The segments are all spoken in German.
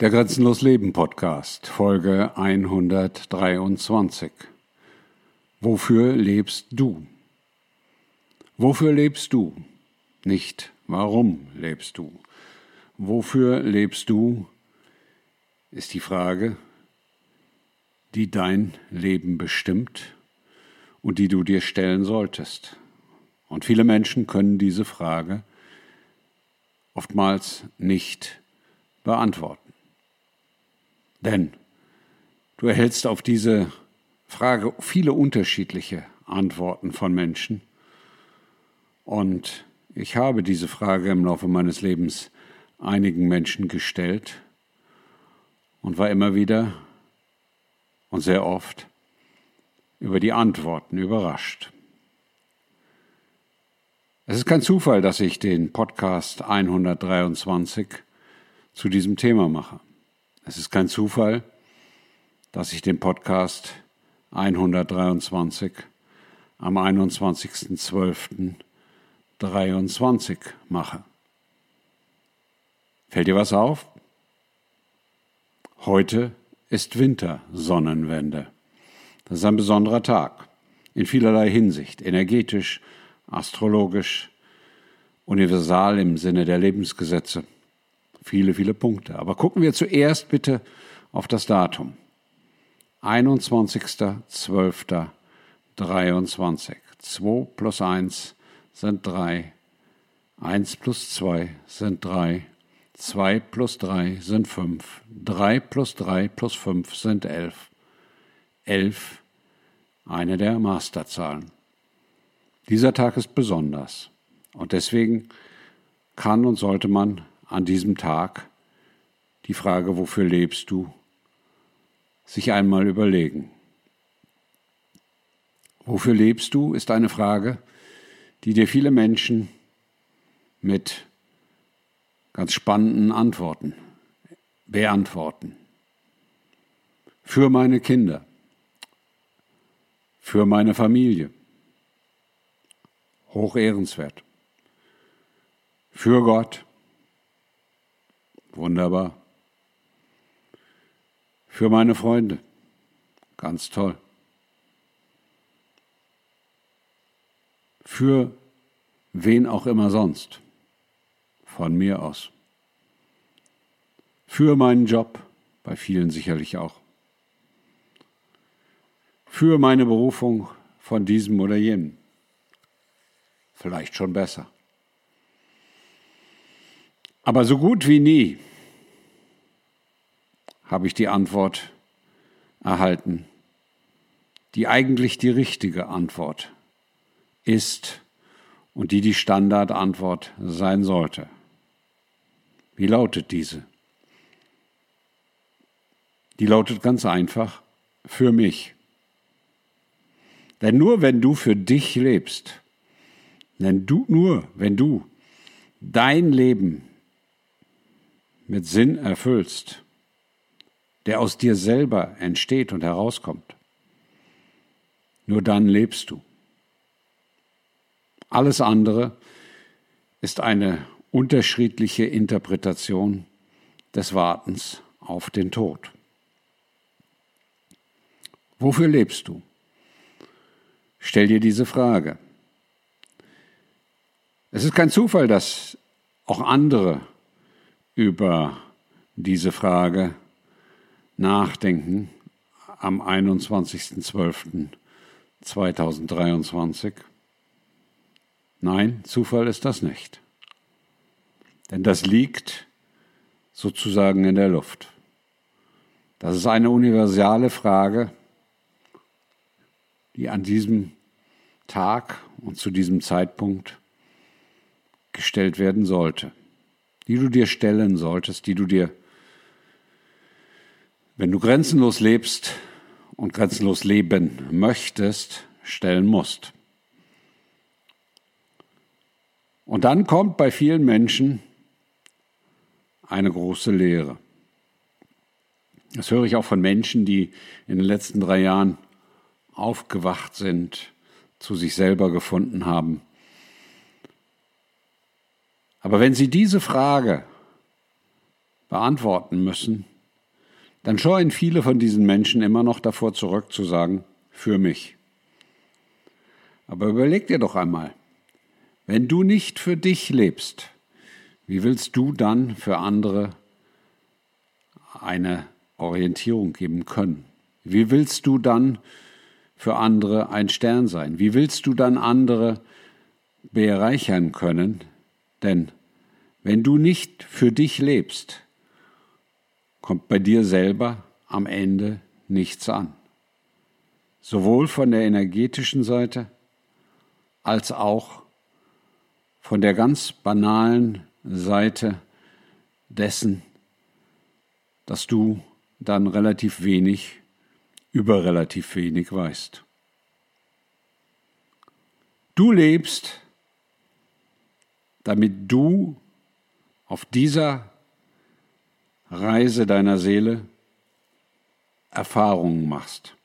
Der Grenzenlos Leben Podcast, Folge 123. Wofür lebst du? Wofür lebst du? Nicht warum lebst du? Wofür lebst du? Ist die Frage, die dein Leben bestimmt und die du dir stellen solltest. Und viele Menschen können diese Frage oftmals nicht beantworten. Denn du erhältst auf diese Frage viele unterschiedliche Antworten von Menschen. Und ich habe diese Frage im Laufe meines Lebens einigen Menschen gestellt und war immer wieder und sehr oft über die Antworten überrascht. Es ist kein Zufall, dass ich den Podcast 123 zu diesem Thema mache. Es ist kein Zufall, dass ich den Podcast 123 am 21.12.23 mache. Fällt dir was auf? Heute ist Wintersonnenwende. Das ist ein besonderer Tag. In vielerlei Hinsicht. Energetisch, astrologisch, universal im Sinne der Lebensgesetze viele, viele Punkte. Aber gucken wir zuerst bitte auf das Datum. 21.12.23. 2 plus 1 sind 3. 1 plus 2 sind 3. 2 plus 3 sind 5. 3 plus 3 plus 5 sind 11. 11, eine der Masterzahlen. Dieser Tag ist besonders und deswegen kann und sollte man an diesem Tag die Frage, wofür lebst du, sich einmal überlegen. Wofür lebst du, ist eine Frage, die dir viele Menschen mit ganz spannenden Antworten beantworten. Für meine Kinder, für meine Familie, hoch ehrenswert, für Gott, Wunderbar. Für meine Freunde. Ganz toll. Für wen auch immer sonst. Von mir aus. Für meinen Job. Bei vielen sicherlich auch. Für meine Berufung von diesem oder jenem. Vielleicht schon besser. Aber so gut wie nie habe ich die Antwort erhalten, die eigentlich die richtige Antwort ist und die die Standardantwort sein sollte. Wie lautet diese? Die lautet ganz einfach, für mich. Denn nur wenn du für dich lebst, denn du, nur wenn du dein Leben mit Sinn erfüllst, der aus dir selber entsteht und herauskommt, nur dann lebst du. Alles andere ist eine unterschiedliche Interpretation des Wartens auf den Tod. Wofür lebst du? Stell dir diese Frage. Es ist kein Zufall, dass auch andere über diese Frage nachdenken am 21.12.2023? Nein, Zufall ist das nicht. Denn das liegt sozusagen in der Luft. Das ist eine universale Frage, die an diesem Tag und zu diesem Zeitpunkt gestellt werden sollte die du dir stellen solltest, die du dir, wenn du grenzenlos lebst und grenzenlos leben möchtest, stellen musst. Und dann kommt bei vielen Menschen eine große Lehre. Das höre ich auch von Menschen, die in den letzten drei Jahren aufgewacht sind, zu sich selber gefunden haben aber wenn Sie diese Frage beantworten müssen, dann scheuen viele von diesen Menschen immer noch davor zurück zu sagen, für mich. Aber überleg dir doch einmal, wenn du nicht für dich lebst, wie willst du dann für andere eine Orientierung geben können? Wie willst du dann für andere ein Stern sein? Wie willst du dann andere bereichern können? Denn wenn du nicht für dich lebst, kommt bei dir selber am Ende nichts an. Sowohl von der energetischen Seite als auch von der ganz banalen Seite dessen, dass du dann relativ wenig über relativ wenig weißt. Du lebst, damit du auf dieser Reise deiner Seele Erfahrungen machst,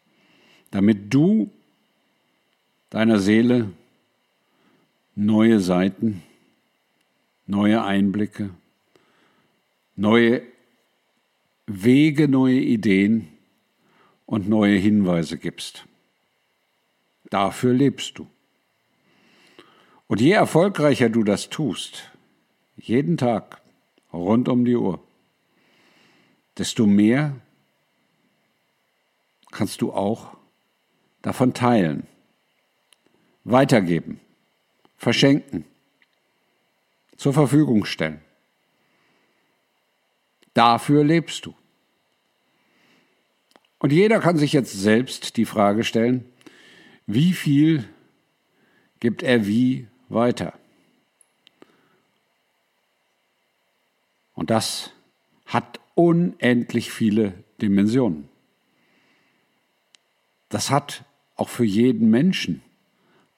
damit du deiner Seele neue Seiten, neue Einblicke, neue Wege, neue Ideen und neue Hinweise gibst. Dafür lebst du. Und je erfolgreicher du das tust, jeden Tag, rund um die Uhr, desto mehr kannst du auch davon teilen, weitergeben, verschenken, zur Verfügung stellen. Dafür lebst du. Und jeder kann sich jetzt selbst die Frage stellen, wie viel gibt er wie weiter? Und das hat unendlich viele Dimensionen. Das hat auch für jeden Menschen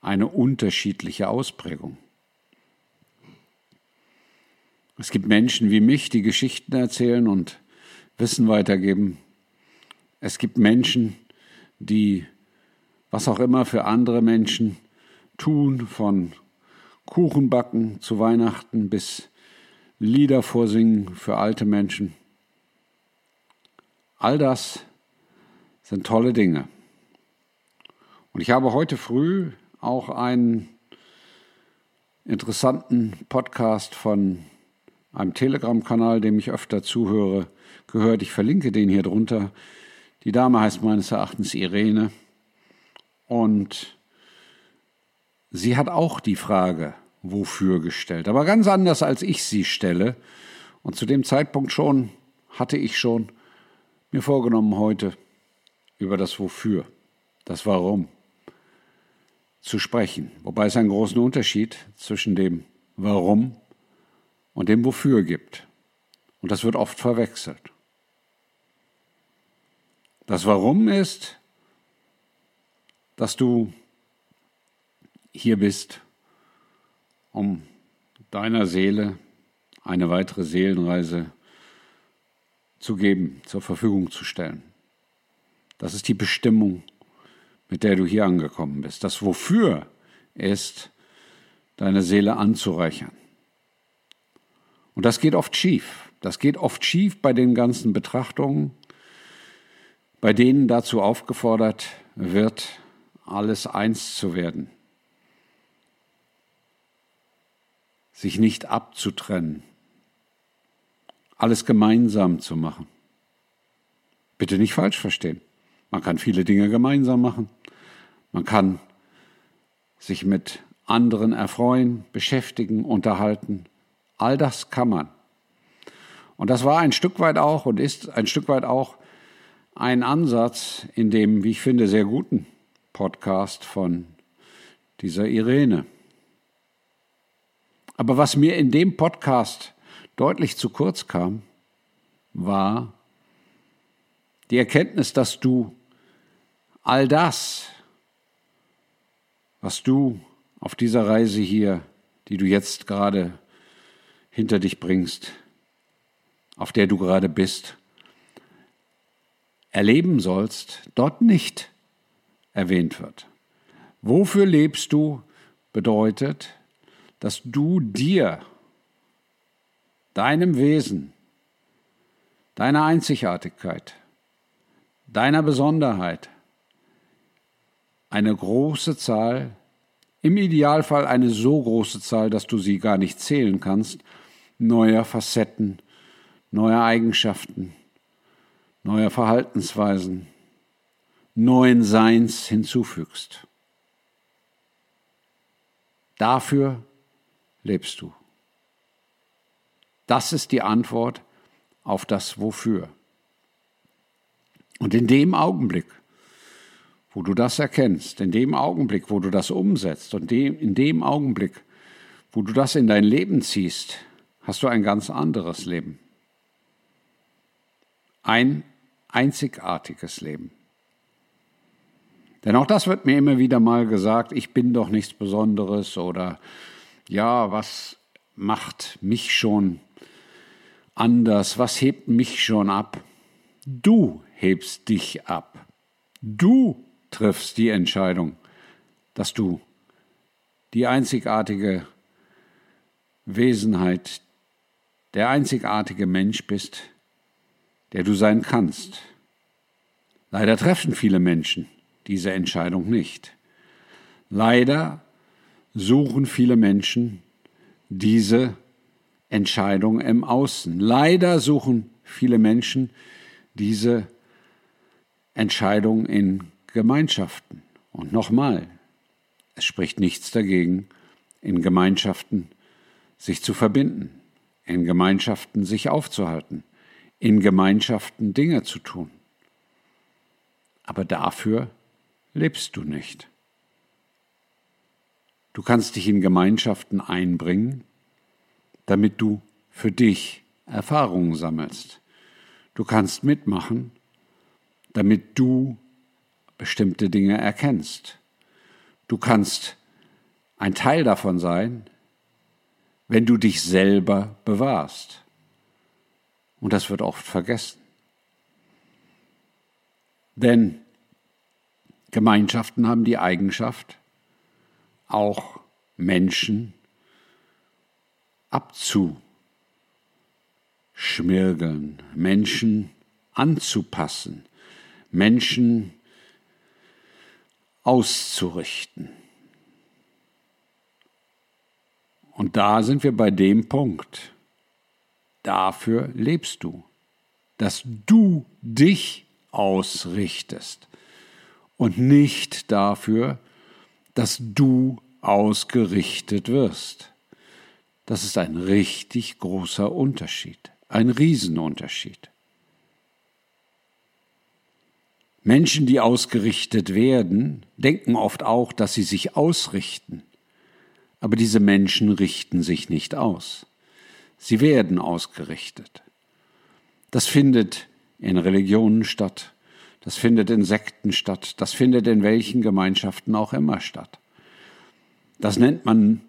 eine unterschiedliche Ausprägung. Es gibt Menschen wie mich, die Geschichten erzählen und Wissen weitergeben. Es gibt Menschen, die was auch immer für andere Menschen tun, von Kuchenbacken zu Weihnachten bis Lieder vorsingen für alte Menschen. All das sind tolle Dinge. Und ich habe heute früh auch einen interessanten Podcast von einem Telegram-Kanal, dem ich öfter zuhöre, gehört. Ich verlinke den hier drunter. Die Dame heißt meines Erachtens Irene. Und sie hat auch die Frage, wofür gestellt. Aber ganz anders, als ich sie stelle. Und zu dem Zeitpunkt schon hatte ich schon mir vorgenommen, heute über das Wofür, das Warum zu sprechen. Wobei es einen großen Unterschied zwischen dem Warum und dem Wofür gibt. Und das wird oft verwechselt. Das Warum ist, dass du hier bist, um deiner Seele eine weitere Seelenreise zu geben, zur Verfügung zu stellen. Das ist die Bestimmung, mit der du hier angekommen bist. Das Wofür ist, deine Seele anzureichern. Und das geht oft schief. Das geht oft schief bei den ganzen Betrachtungen, bei denen dazu aufgefordert wird, alles eins zu werden, sich nicht abzutrennen, alles gemeinsam zu machen. Bitte nicht falsch verstehen. Man kann viele Dinge gemeinsam machen. Man kann sich mit anderen erfreuen, beschäftigen, unterhalten. All das kann man. Und das war ein Stück weit auch und ist ein Stück weit auch ein Ansatz in dem, wie ich finde, sehr guten Podcast von dieser Irene. Aber was mir in dem Podcast deutlich zu kurz kam, war die Erkenntnis, dass du all das, was du auf dieser Reise hier, die du jetzt gerade hinter dich bringst, auf der du gerade bist, erleben sollst, dort nicht erwähnt wird. Wofür lebst du bedeutet, dass du dir, deinem Wesen, deiner Einzigartigkeit, deiner Besonderheit eine große Zahl, im Idealfall eine so große Zahl, dass du sie gar nicht zählen kannst, neuer Facetten, neuer Eigenschaften, neuer Verhaltensweisen, neuen Seins hinzufügst. Dafür lebst du. Das ist die Antwort auf das Wofür. Und in dem Augenblick, wo du das erkennst, in dem Augenblick, wo du das umsetzt und in dem Augenblick, wo du das in dein Leben ziehst, hast du ein ganz anderes Leben. Ein einzigartiges Leben. Denn auch das wird mir immer wieder mal gesagt, ich bin doch nichts Besonderes oder ja, was macht mich schon anders, was hebt mich schon ab? Du hebst dich ab. Du triffst die Entscheidung, dass du die einzigartige Wesenheit, der einzigartige Mensch bist, der du sein kannst. Leider treffen viele Menschen diese Entscheidung nicht. Leider suchen viele Menschen diese Entscheidung im Außen. Leider suchen viele Menschen diese Entscheidung in Gemeinschaften. Und nochmal, es spricht nichts dagegen, in Gemeinschaften sich zu verbinden, in Gemeinschaften sich aufzuhalten, in Gemeinschaften Dinge zu tun. Aber dafür lebst du nicht. Du kannst dich in Gemeinschaften einbringen, damit du für dich Erfahrungen sammelst. Du kannst mitmachen, damit du bestimmte Dinge erkennst. Du kannst ein Teil davon sein, wenn du dich selber bewahrst. Und das wird oft vergessen. Denn Gemeinschaften haben die Eigenschaft, auch Menschen abzuschmirgeln, Menschen anzupassen, Menschen auszurichten. Und da sind wir bei dem Punkt. Dafür lebst du, dass du dich ausrichtest und nicht dafür, dass du ausgerichtet wirst. Das ist ein richtig großer Unterschied, ein Riesenunterschied. Menschen, die ausgerichtet werden, denken oft auch, dass sie sich ausrichten. Aber diese Menschen richten sich nicht aus. Sie werden ausgerichtet. Das findet in Religionen statt, das findet in Sekten statt, das findet in welchen Gemeinschaften auch immer statt. Das nennt man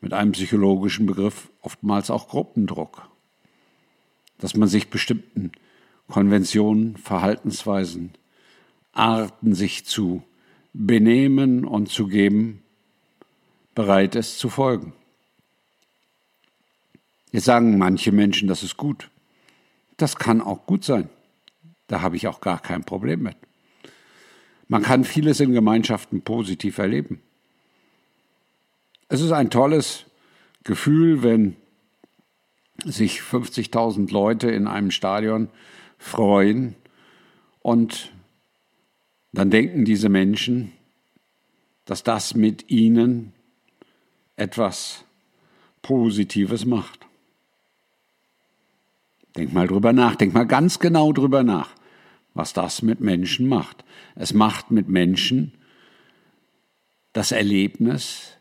mit einem psychologischen Begriff oftmals auch Gruppendruck, dass man sich bestimmten Konventionen, Verhaltensweisen, Arten sich zu benehmen und zu geben, bereit ist zu folgen. Jetzt sagen manche Menschen, das ist gut. Das kann auch gut sein. Da habe ich auch gar kein Problem mit. Man kann vieles in Gemeinschaften positiv erleben. Es ist ein tolles Gefühl, wenn sich 50.000 Leute in einem Stadion freuen und dann denken diese Menschen, dass das mit ihnen etwas Positives macht. Denk mal drüber nach, denk mal ganz genau drüber nach, was das mit Menschen macht. Es macht mit Menschen das Erlebnis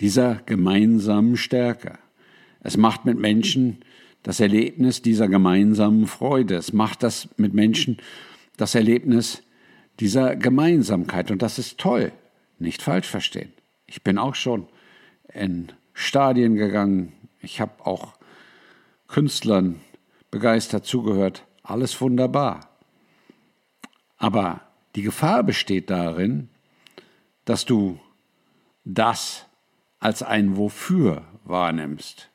dieser gemeinsamen Stärke. Es macht mit Menschen das Erlebnis dieser gemeinsamen Freude. Es macht das mit Menschen das Erlebnis dieser Gemeinsamkeit. Und das ist toll. Nicht falsch verstehen. Ich bin auch schon in Stadien gegangen. Ich habe auch Künstlern begeistert zugehört. Alles wunderbar. Aber die Gefahr besteht darin, dass du das als ein Wofür wahrnimmst.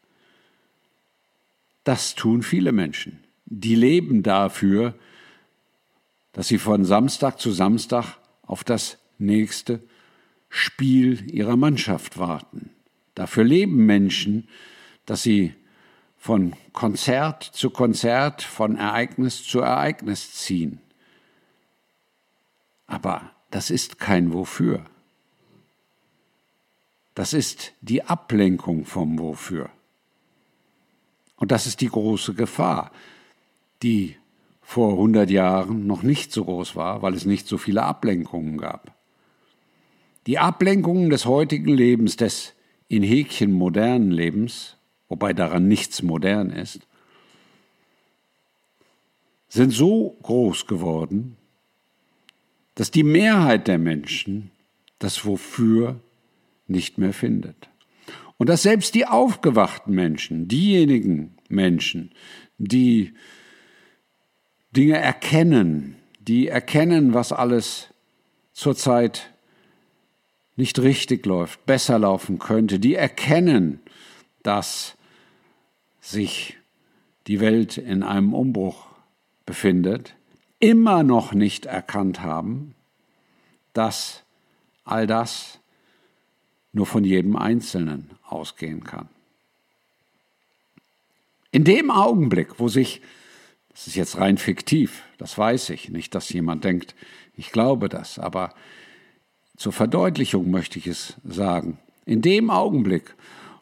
Das tun viele Menschen. die leben dafür, dass sie von Samstag zu Samstag auf das nächste Spiel ihrer Mannschaft warten. Dafür leben Menschen, dass sie von Konzert zu Konzert, von Ereignis zu Ereignis ziehen. Aber das ist kein Wofür. Das ist die Ablenkung vom Wofür. Und das ist die große Gefahr, die vor 100 Jahren noch nicht so groß war, weil es nicht so viele Ablenkungen gab. Die Ablenkungen des heutigen Lebens, des in Häkchen modernen Lebens, wobei daran nichts modern ist, sind so groß geworden, dass die Mehrheit der Menschen das Wofür nicht mehr findet. Und dass selbst die aufgewachten Menschen, diejenigen Menschen, die Dinge erkennen, die erkennen, was alles zurzeit nicht richtig läuft, besser laufen könnte, die erkennen, dass sich die Welt in einem Umbruch befindet, immer noch nicht erkannt haben, dass all das nur von jedem Einzelnen ausgehen kann. In dem Augenblick, wo sich, das ist jetzt rein fiktiv, das weiß ich, nicht, dass jemand denkt, ich glaube das, aber zur Verdeutlichung möchte ich es sagen, in dem Augenblick,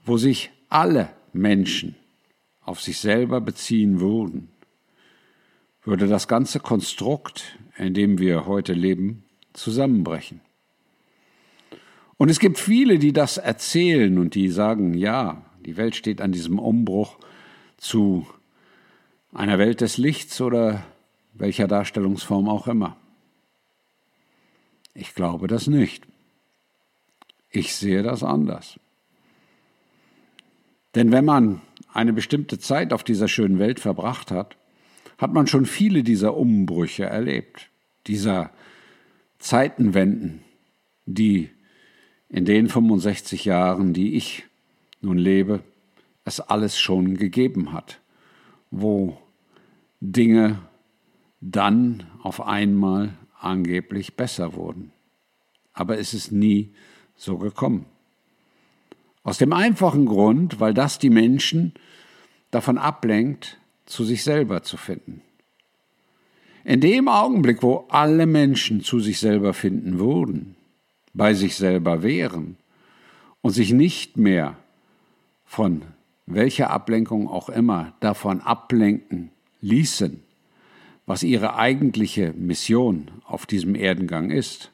wo sich alle Menschen auf sich selber beziehen würden, würde das ganze Konstrukt, in dem wir heute leben, zusammenbrechen. Und es gibt viele, die das erzählen und die sagen, ja, die Welt steht an diesem Umbruch zu einer Welt des Lichts oder welcher Darstellungsform auch immer. Ich glaube das nicht. Ich sehe das anders. Denn wenn man eine bestimmte Zeit auf dieser schönen Welt verbracht hat, hat man schon viele dieser Umbrüche erlebt, dieser Zeitenwenden, die in den 65 Jahren, die ich nun lebe, es alles schon gegeben hat, wo Dinge dann auf einmal angeblich besser wurden. Aber es ist nie so gekommen. Aus dem einfachen Grund, weil das die Menschen davon ablenkt, zu sich selber zu finden. In dem Augenblick, wo alle Menschen zu sich selber finden würden, bei sich selber wären und sich nicht mehr von welcher Ablenkung auch immer davon ablenken ließen, was ihre eigentliche Mission auf diesem Erdengang ist.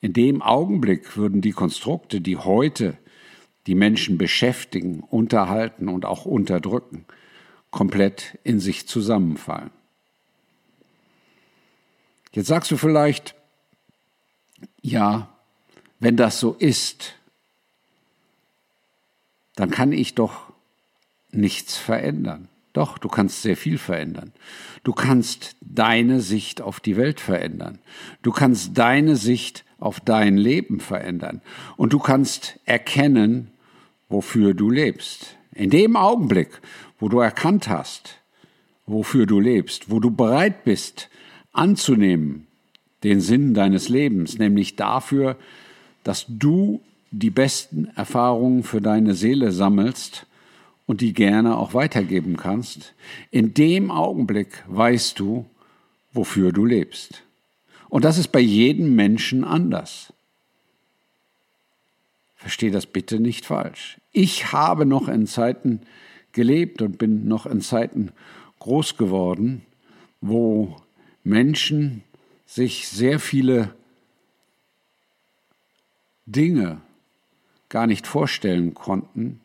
In dem Augenblick würden die Konstrukte, die heute die Menschen beschäftigen, unterhalten und auch unterdrücken, komplett in sich zusammenfallen. Jetzt sagst du vielleicht, ja, wenn das so ist, dann kann ich doch nichts verändern. Doch, du kannst sehr viel verändern. Du kannst deine Sicht auf die Welt verändern. Du kannst deine Sicht auf dein Leben verändern. Und du kannst erkennen, wofür du lebst. In dem Augenblick, wo du erkannt hast, wofür du lebst, wo du bereit bist anzunehmen, den Sinn deines Lebens, nämlich dafür, dass du die besten Erfahrungen für deine Seele sammelst und die gerne auch weitergeben kannst, in dem Augenblick weißt du, wofür du lebst. Und das ist bei jedem Menschen anders. Verstehe das bitte nicht falsch. Ich habe noch in Zeiten gelebt und bin noch in Zeiten groß geworden, wo Menschen sich sehr viele Dinge gar nicht vorstellen konnten,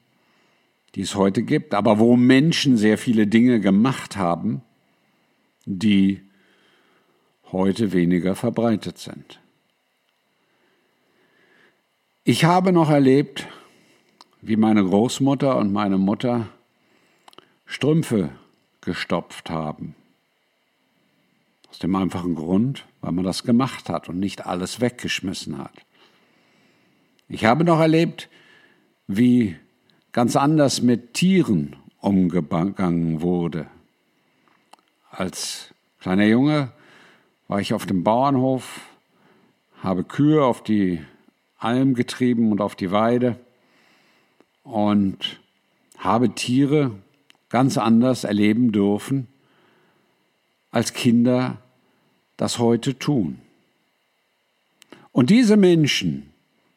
die es heute gibt, aber wo Menschen sehr viele Dinge gemacht haben, die heute weniger verbreitet sind. Ich habe noch erlebt, wie meine Großmutter und meine Mutter Strümpfe gestopft haben. Aus dem einfachen Grund, weil man das gemacht hat und nicht alles weggeschmissen hat. Ich habe noch erlebt, wie ganz anders mit Tieren umgegangen wurde. Als kleiner Junge war ich auf dem Bauernhof, habe Kühe auf die Alm getrieben und auf die Weide und habe Tiere ganz anders erleben dürfen, als Kinder das heute tun. Und diese Menschen,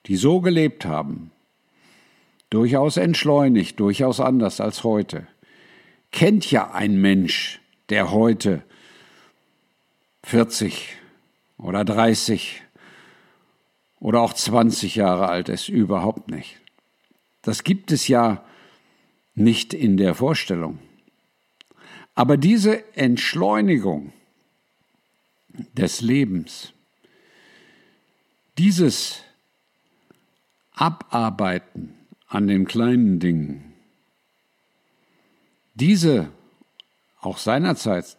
die so gelebt haben, durchaus entschleunigt, durchaus anders als heute, kennt ja ein Mensch, der heute 40 oder 30 oder auch 20 Jahre alt ist, überhaupt nicht. Das gibt es ja nicht in der Vorstellung. Aber diese Entschleunigung des Lebens, dieses Abarbeiten an den kleinen Dingen, diese auch seinerzeit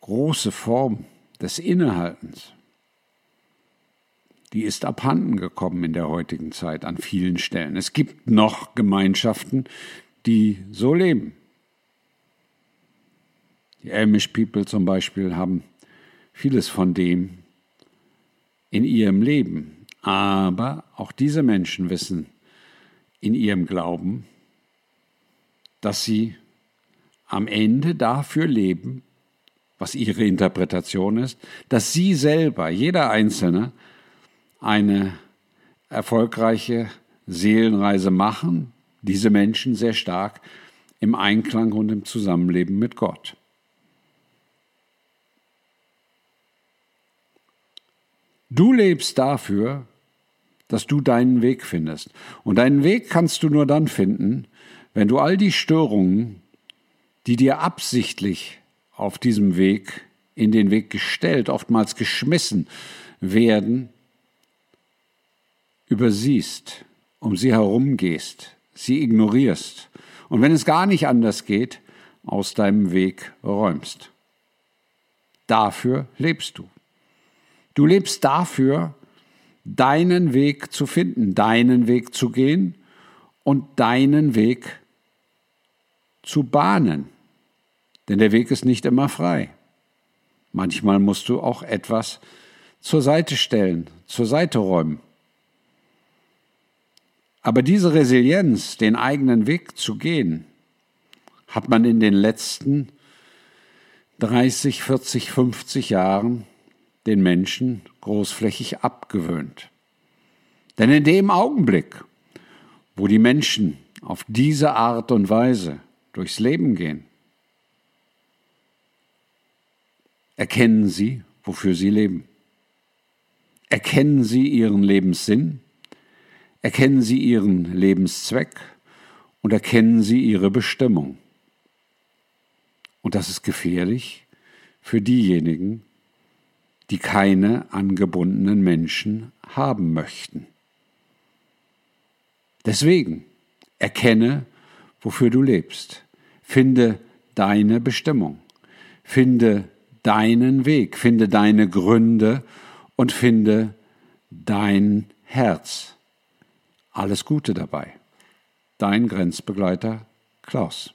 große Form des Innehaltens, die ist abhanden gekommen in der heutigen Zeit an vielen Stellen. Es gibt noch Gemeinschaften, die so leben. Die Amish People zum Beispiel haben vieles von dem in ihrem Leben. Aber auch diese Menschen wissen in ihrem Glauben, dass sie am Ende dafür leben, was ihre Interpretation ist, dass sie selber, jeder Einzelne, eine erfolgreiche Seelenreise machen, diese Menschen sehr stark im Einklang und im Zusammenleben mit Gott. Du lebst dafür, dass du deinen Weg findest. Und deinen Weg kannst du nur dann finden, wenn du all die Störungen, die dir absichtlich auf diesem Weg, in den Weg gestellt, oftmals geschmissen werden, übersiehst, um sie herumgehst, sie ignorierst und wenn es gar nicht anders geht, aus deinem Weg räumst. Dafür lebst du. Du lebst dafür, deinen Weg zu finden, deinen Weg zu gehen und deinen Weg zu bahnen. Denn der Weg ist nicht immer frei. Manchmal musst du auch etwas zur Seite stellen, zur Seite räumen. Aber diese Resilienz, den eigenen Weg zu gehen, hat man in den letzten 30, 40, 50 Jahren den Menschen großflächig abgewöhnt. Denn in dem Augenblick, wo die Menschen auf diese Art und Weise durchs Leben gehen, erkennen sie, wofür sie leben. Erkennen sie ihren Lebenssinn, erkennen sie ihren Lebenszweck und erkennen sie ihre Bestimmung. Und das ist gefährlich für diejenigen, die keine angebundenen Menschen haben möchten. Deswegen erkenne, wofür du lebst. Finde deine Bestimmung. Finde deinen Weg. Finde deine Gründe und finde dein Herz. Alles Gute dabei. Dein Grenzbegleiter Klaus.